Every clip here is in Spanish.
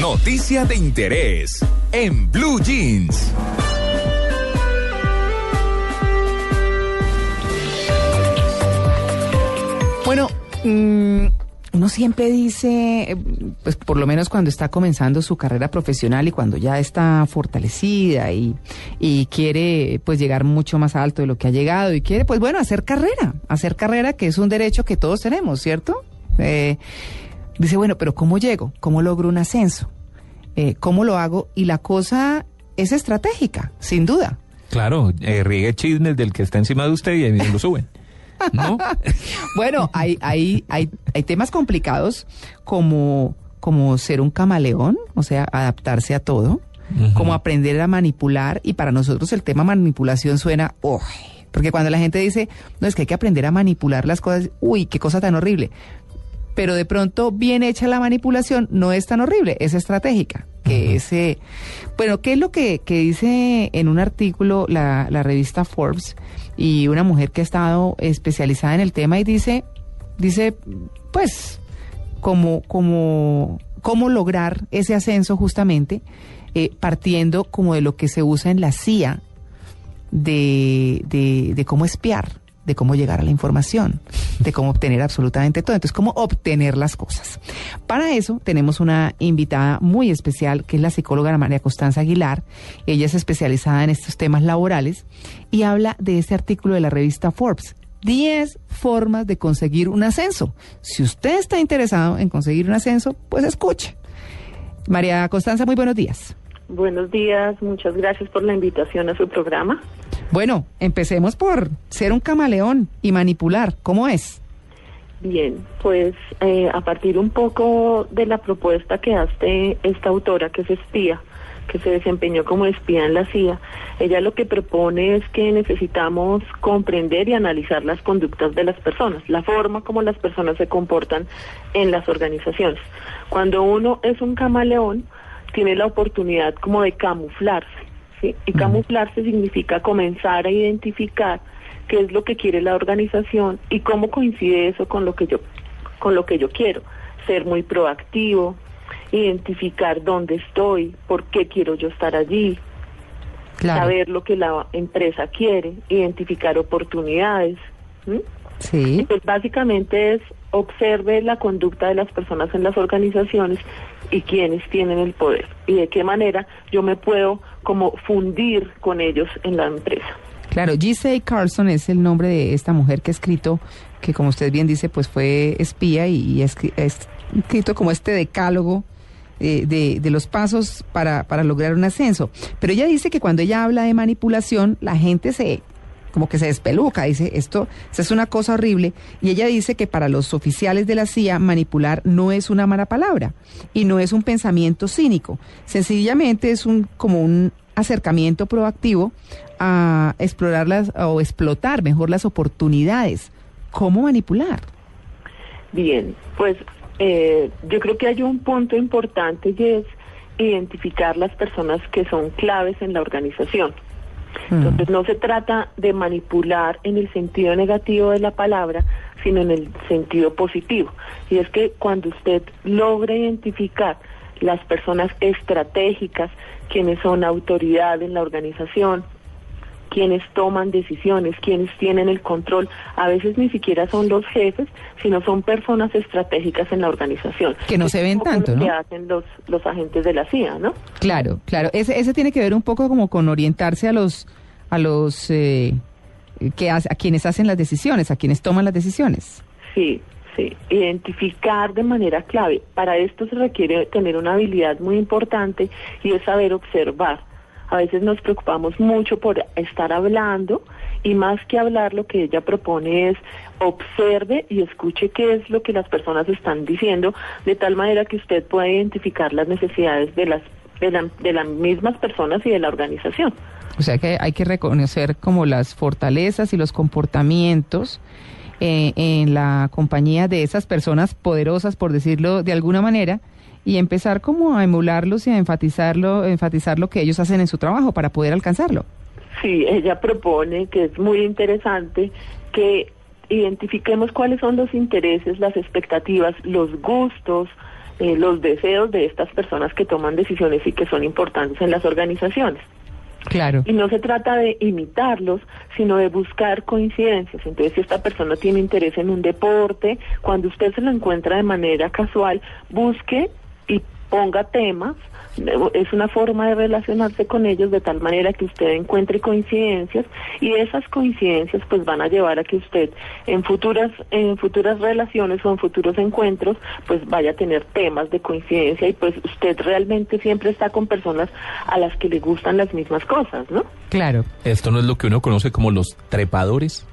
Noticia de interés en Blue Jeans. Bueno, mm, uno siempre dice, eh, pues por lo menos cuando está comenzando su carrera profesional y cuando ya está fortalecida y, y quiere pues llegar mucho más alto de lo que ha llegado y quiere pues bueno hacer carrera, hacer carrera que es un derecho que todos tenemos, ¿cierto? Eh, dice, bueno, pero ¿cómo llego? ¿Cómo logro un ascenso? Eh, ¿Cómo lo hago? Y la cosa es estratégica, sin duda. Claro, eh, riegue chismes del que está encima de usted y ahí mismo lo suben. ¿No? Bueno, hay, hay, hay, hay temas complicados como, como ser un camaleón, o sea, adaptarse a todo, como aprender a manipular, y para nosotros el tema manipulación suena, uy, porque cuando la gente dice, no, es que hay que aprender a manipular las cosas, uy, qué cosa tan horrible. Pero de pronto, bien hecha la manipulación, no es tan horrible, es estratégica. Que ese, bueno, ¿qué es lo que, que dice en un artículo la, la revista Forbes y una mujer que ha estado especializada en el tema y dice, dice, pues, como, como, cómo lograr ese ascenso justamente, eh, partiendo como de lo que se usa en la CIA, de, de, de cómo espiar, de cómo llegar a la información, de cómo obtener absolutamente todo. Entonces, cómo obtener las cosas. Para eso tenemos una invitada muy especial, que es la psicóloga María Constanza Aguilar. Ella es especializada en estos temas laborales y habla de este artículo de la revista Forbes. 10 formas de conseguir un ascenso. Si usted está interesado en conseguir un ascenso, pues escuche. María Constanza, muy buenos días. Buenos días, muchas gracias por la invitación a su programa. Bueno, empecemos por ser un camaleón y manipular. ¿Cómo es? Bien, pues eh, a partir un poco de la propuesta que hace esta autora, que es espía, que se desempeñó como espía en la CIA, ella lo que propone es que necesitamos comprender y analizar las conductas de las personas, la forma como las personas se comportan en las organizaciones. Cuando uno es un camaleón, tiene la oportunidad como de camuflarse, ¿sí? Y camuflarse significa comenzar a identificar qué es lo que quiere la organización y cómo coincide eso con lo que yo con lo que yo quiero, ser muy proactivo, identificar dónde estoy, por qué quiero yo estar allí, Claro. saber lo que la empresa quiere, identificar oportunidades. Sí. Pues básicamente es observe la conducta de las personas en las organizaciones y quienes tienen el poder y de qué manera yo me puedo como fundir con ellos en la empresa. Claro, G.C. Carlson es el nombre de esta mujer que ha escrito, que como usted bien dice, pues fue espía y, ha escrito como este decálogo eh, de, de los pasos para, para lograr un ascenso. Pero ella dice que cuando ella habla de manipulación, la gente se como que se despeluca, dice, esto, es una cosa horrible, y ella dice que para los oficiales de la CIA manipular no es una mala palabra y no es un pensamiento cínico, sencillamente es un como un acercamiento proactivo a explorar las o explotar mejor las oportunidades. ¿Cómo manipular? Bien, pues eh, yo creo que hay un punto importante y es identificar las personas que son claves en la organización. Entonces no se trata de manipular en el sentido negativo de la palabra, sino en el sentido positivo. Y es que cuando usted logra identificar las personas estratégicas, quienes son autoridad en la organización, quienes toman decisiones, quienes tienen el control, a veces ni siquiera son los jefes, sino son personas estratégicas en la organización. Que no Es se ven tanto, ¿no? que hacen los, los agentes de la CIA, ¿no? Claro, claro. Ese, ese tiene que ver un poco como con orientarse a los, a los eh, que hace- a quienes hacen las decisiones, a quienes toman las decisiones. Sí, sí. Identificar de manera clave. Para esto se requiere tener una habilidad muy importante y es saber observar. A veces nos preocupamos mucho por estar hablando y más que hablar lo que ella propone es observe y escuche qué es lo que las personas están diciendo de tal manera que usted pueda identificar las necesidades de las de, la- de las mismas personas y de la organización. O sea que hay que reconocer como las fortalezas y los comportamientos eh, en la compañía de esas personas poderosas, por decirlo de alguna manera, y empezar como a emularlos y a enfatizarlo, enfatizar lo que ellos hacen en su trabajo para poder alcanzarlo. Sí, ella propone que es muy interesante que identifiquemos cuáles son los intereses, las expectativas, los gustos, eh, los deseos de estas personas que toman decisiones y que son importantes en las organizaciones. Claro. Y no se trata de imitarlos, sino de buscar coincidencias. Entonces, si esta persona tiene interés en un deporte, cuando usted se lo encuentra de manera casual, busque y ponga temas es una forma de relacionarse con ellos de tal manera que usted encuentre coincidencias y esas coincidencias pues van a llevar a que usted en futuras en futuras relaciones o en futuros encuentros pues vaya a tener temas de coincidencia y pues usted realmente siempre está con personas a las que le gustan las mismas cosas, ¿no? Claro. Esto no es lo que uno conoce como los trepadores.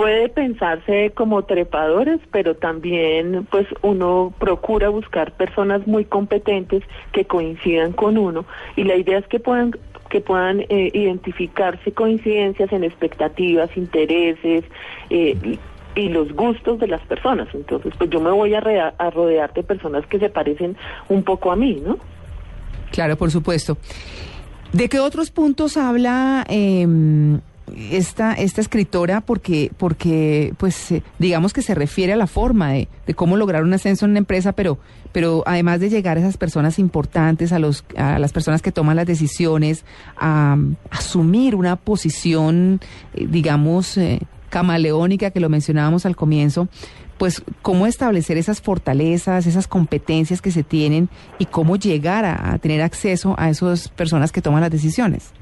Puede pensarse como trepadores, pero también pues uno procura buscar personas muy competentes que coincidan con uno y la idea es que puedan que puedan eh, identificarse coincidencias en expectativas, intereses eh, y los gustos de las personas. Entonces, pues yo me voy a, a rodear de personas que se parecen un poco a mí, ¿no? Claro, por supuesto. ¿De qué otros puntos habla eh, esta, esta escritora porque, porque pues eh, digamos que se refiere a la forma de, cómo lograr un ascenso en una empresa, pero, pero además de llegar a esas personas importantes, a, los, a las personas que toman las decisiones, a, asumir una posición, eh, digamos, eh, camaleónica que lo mencionábamos al comienzo, pues cómo establecer esas fortalezas, esas competencias que se tienen y cómo llegar a, a tener acceso a esas personas que toman las decisiones.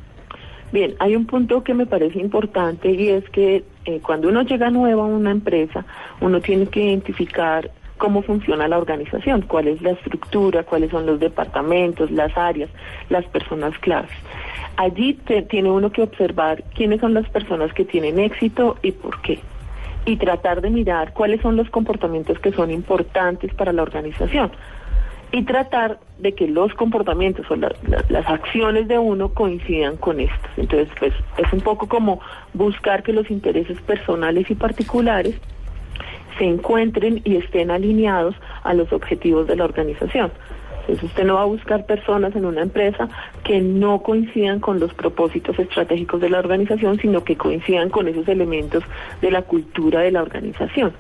Bien, hay un punto que me parece importante y es que eh, cuando uno llega nuevo a una empresa, uno tiene que identificar cómo funciona la organización, cuál es la estructura, cuáles son los departamentos, las áreas, las personas claves. Allí tiene uno que observar quiénes son las personas que tienen éxito y por qué. Y tratar de mirar cuáles son los comportamientos que son importantes para la organización y tratar de que los comportamientos o las acciones de uno coincidan con estos. Entonces, pues es un poco como buscar que los intereses personales y particulares se encuentren y estén alineados a los objetivos de la organización. Entonces usted no va a buscar personas en una empresa que no coincidan con los propósitos estratégicos de la organización, sino que coincidan con esos elementos de la cultura de la organización.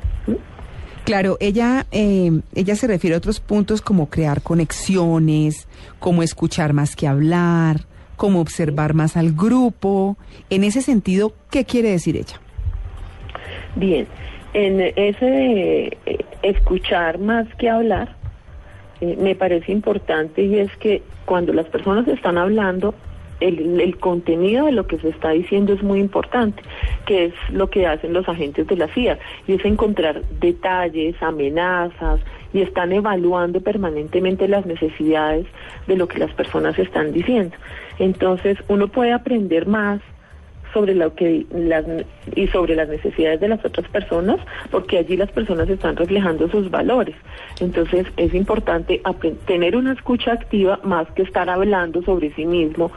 Claro, ella, eh, ella se refiere a otros puntos como crear conexiones, como escuchar más que hablar, como observar más al grupo. En ese sentido, ¿qué quiere decir ella? Bien, en ese de eh, escuchar más que hablar, eh, me parece importante y es que cuando las personas están hablando, el, contenido de lo que se está diciendo es muy importante, que es lo que hacen los agentes de la CIA, y es encontrar detalles, amenazas, y están evaluando permanentemente las necesidades de lo que las personas están diciendo. Entonces, uno puede aprender más sobre lo que las y sobre las necesidades de las otras personas porque allí las personas están reflejando sus valores entonces es importante tener una escucha activa más que estar hablando sobre sí mismo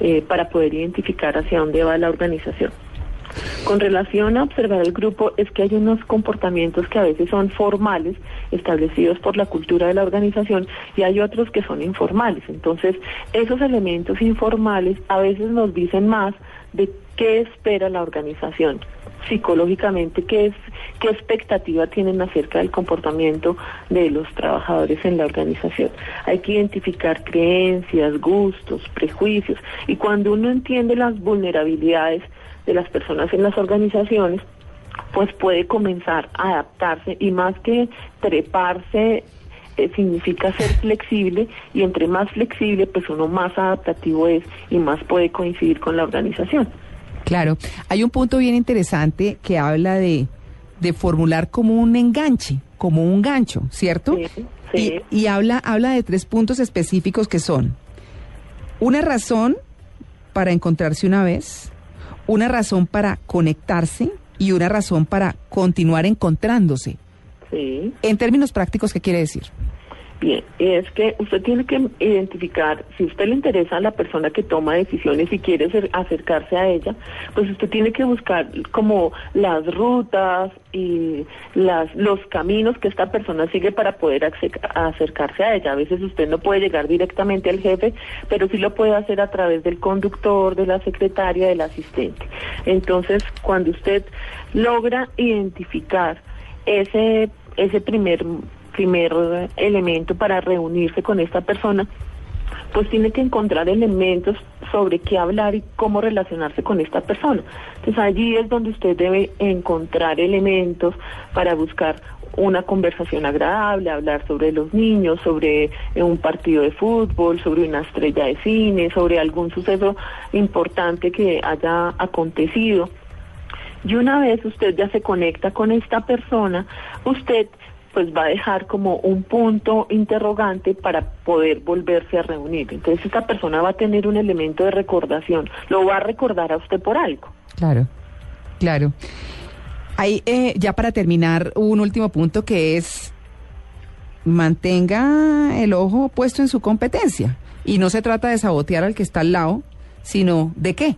eh, para poder identificar hacia dónde va la organización con relación a observar el grupo, es que hay unos comportamientos que a veces son formales, establecidos por la cultura de la organización, y hay otros que son informales. Entonces, esos elementos informales a veces nos dicen más de qué espera la organización psicológicamente, qué, es, qué expectativa tienen acerca del comportamiento de los trabajadores en la organización. Hay que identificar creencias, gustos, prejuicios, y cuando uno entiende las vulnerabilidades de las personas en las organizaciones, pues puede comenzar a adaptarse y más que treparse eh, significa ser flexible y entre más flexible pues uno más adaptativo es y más puede coincidir con la organización. Claro, hay un punto bien interesante que habla de, de formular como un enganche, como un gancho, ¿cierto? Sí, sí. Y, y habla, habla de tres puntos específicos que son una razón para encontrarse una vez, una razón para conectarse y una razón para continuar encontrándose. Sí. En términos prácticos, ¿qué quiere decir? Bien, es que usted tiene que identificar, si usted le interesa a la persona que toma decisiones y quiere acercarse a ella, pues usted tiene que buscar como las rutas y las, los caminos que esta persona sigue para poder acercarse a ella. A veces usted no puede llegar directamente al jefe, pero sí lo puede hacer a través del conductor, de la secretaria, del asistente. Entonces, cuando usted logra identificar ese, ese primer primer elemento para reunirse con esta persona, pues tiene que encontrar elementos sobre qué hablar y cómo relacionarse con esta persona. Entonces allí es donde usted debe encontrar elementos para buscar una conversación agradable, hablar sobre los niños, sobre eh, un partido de fútbol, sobre una estrella de cine, sobre algún suceso importante que haya acontecido. Y una vez usted ya se conecta con esta persona, usted pues va a dejar como un punto interrogante para poder volverse a reunir. Entonces esta persona va a tener un elemento de recordación, lo va a recordar a usted por algo. Claro, claro. Hay, eh, ya para terminar, un último punto que es mantenga el ojo puesto en su competencia. Y no se trata de sabotear al que está al lado, sino de qué.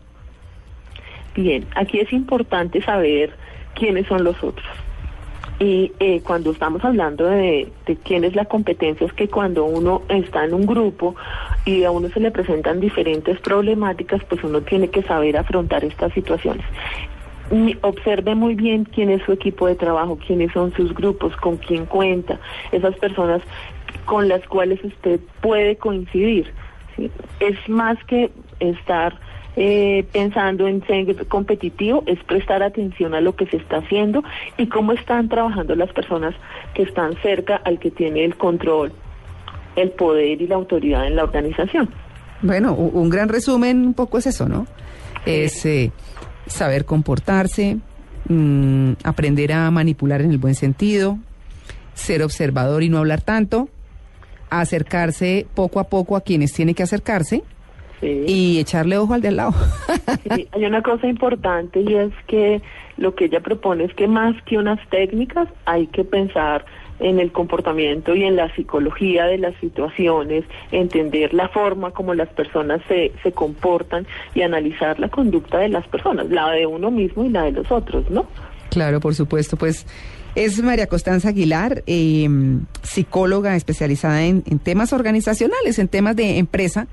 Bien, aquí es importante saber quiénes son los otros. Y eh, cuando estamos hablando de, de, quién es la competencia, es que cuando uno está en un grupo y a uno se le presentan diferentes problemáticas, pues uno tiene que saber afrontar estas situaciones. Y observe muy bien quién es su equipo de trabajo, quiénes son sus grupos, con quién cuenta, esas personas con las cuales usted puede coincidir. Es más que estar eh, pensando en ser competitivo es prestar atención a lo que se está haciendo y cómo están trabajando las personas que están cerca al que tiene el control, el poder y la autoridad en la organización. Bueno, un gran resumen un poco es eso, ¿no? Es eh, saber comportarse, mmm, aprender a manipular en el buen sentido, ser observador y no hablar tanto, acercarse poco a poco a quienes tiene que acercarse Sí. y echarle ojo al de al lado. Sí, hay una cosa importante y es que lo que ella propone es que más que unas técnicas hay que pensar en el comportamiento y en la psicología de las situaciones, entender la forma como las personas se, se comportan y analizar la conducta de las personas, la de uno mismo y la de los otros, ¿no? Claro, por supuesto, pues es María Constanza Aguilar, eh, psicóloga especializada en, en temas organizacionales, en temas de empresa,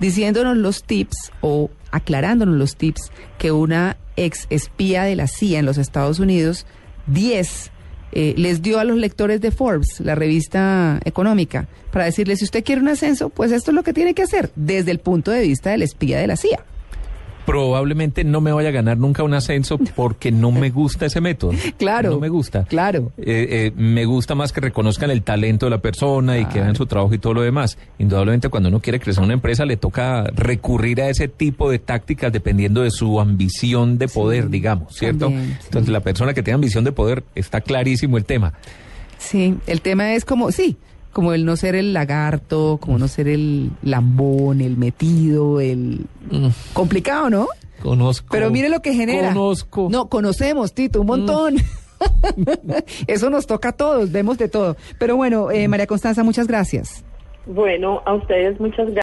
diciéndonos los tips o aclarándonos los tips que una ex espía de la CIA en los Estados Unidos, 10, eh, les dio a los lectores de Forbes, la revista económica, para decirles, si usted quiere un ascenso, pues esto es lo que tiene que hacer desde el punto de vista del espía de la CIA. Probablemente no me vaya a ganar nunca un ascenso porque no me gusta ese método. Claro. No me gusta. Claro. Eh, eh, me gusta más que reconozcan el talento de la persona y que vean su trabajo y todo lo demás. Indudablemente cuando uno quiere crecer una empresa le toca recurrir a ese tipo de tácticas dependiendo de su ambición de poder, Sí, digamos, ¿cierto? también, sí. Entonces la persona que tenga ambición de poder está clarísimo el tema. Sí, el tema es como, sí, como el no ser el lagarto, como no ser el lambón, el metido, el complicado, ¿no? Conozco. Pero mire lo que genera. Conozco. No, conocemos, Tito, un montón. Eso nos toca a todos, vemos de todo. Pero bueno, eh, María Constanza, muchas gracias. Bueno, a ustedes muchas gracias.